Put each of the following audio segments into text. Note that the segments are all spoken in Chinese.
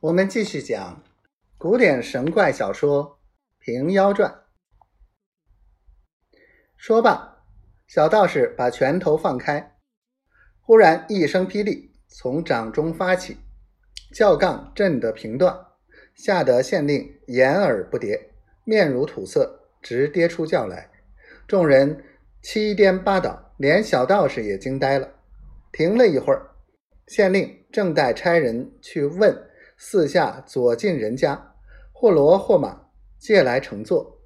我们继续讲古典神怪小说《平妖传》。说罢，小道士把拳头放开，忽然一声霹雳从掌中发起，教杠震得平断，吓得县令掩耳不迭，面如土色，直跌出轿来。众人七颠八倒，连小道士也惊呆了。停了一会儿，县令正带差人去问。四下左近人家，或骡或马借来乘坐。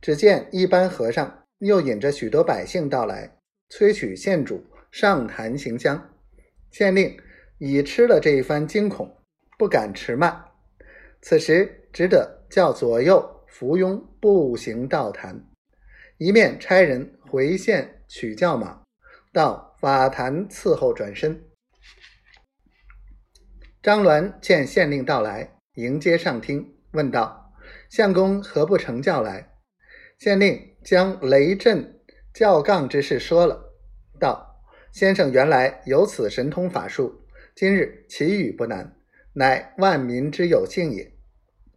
只见一班和尚又引着许多百姓到来，催取县主上坛行香。县令已吃了这一番惊恐，不敢迟慢，此时只得叫左右扶庸步行到坛，一面差人回县取轿马，到法坛伺候转身。张鸾见县令到来，迎接上厅，问道：“相公何不乘轿来？”县令将雷震教杠之事说了，道：“先生原来有此神通法术，今日祈雨不难，乃万民之有幸也。”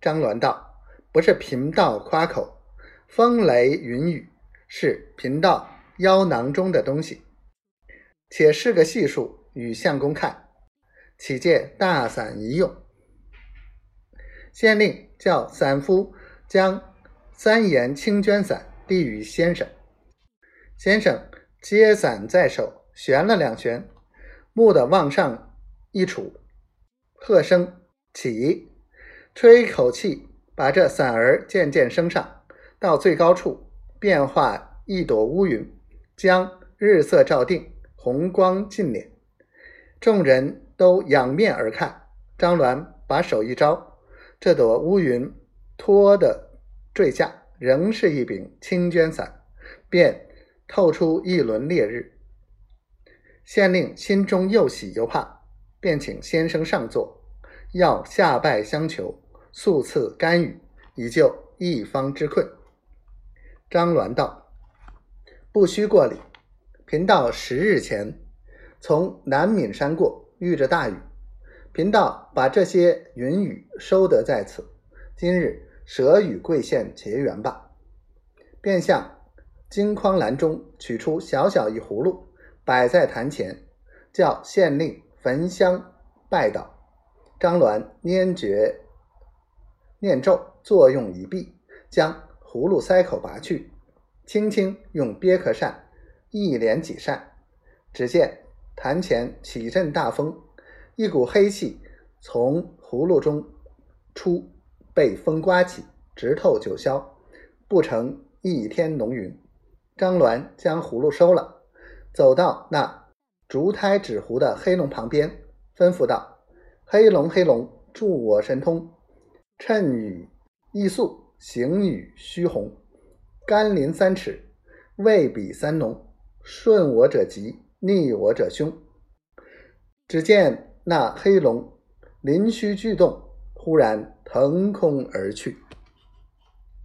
张鸾道：“不是贫道夸口，风雷云雨是贫道腰囊中的东西，且是个细数，与相公看。”启借大伞一用，县令叫伞夫将三言青绢伞递与先生。先生接伞在手，旋了两旋，蓦地往上一杵，喝声起，吹口气，把这伞儿渐渐升上，到最高处，变化一朵乌云，将日色照定，红光尽敛，众人。都仰面而看，张鸾把手一招，这朵乌云拖的坠下，仍是一柄青绢伞，便透出一轮烈日。县令心中又喜又怕，便请先生上座，要下拜相求，速赐甘雨，以救一方之困。张鸾道：“不须过礼，贫道十日前从南闽山过。”遇着大雨，贫道把这些云雨收得在此。今日舍与贵县结缘吧。便向金筐篮中取出小小一葫芦，摆在坛前，叫县令焚香拜倒。张鸾拈诀念咒，作用已毕，将葫芦塞口拔去，轻轻用鳖壳扇一连几扇，只见。坛前起阵大风，一股黑气从葫芦中出，被风刮起，直透九霄，不成一天浓云。张鸾将葫芦收了，走到那竹胎纸糊的黑龙旁边，吩咐道：“黑龙，黑龙，助我神通，趁雨易速，行雨虚洪，甘霖三尺，未比三浓，顺我者吉。”逆我者凶。只见那黑龙鳞须巨动，忽然腾空而去。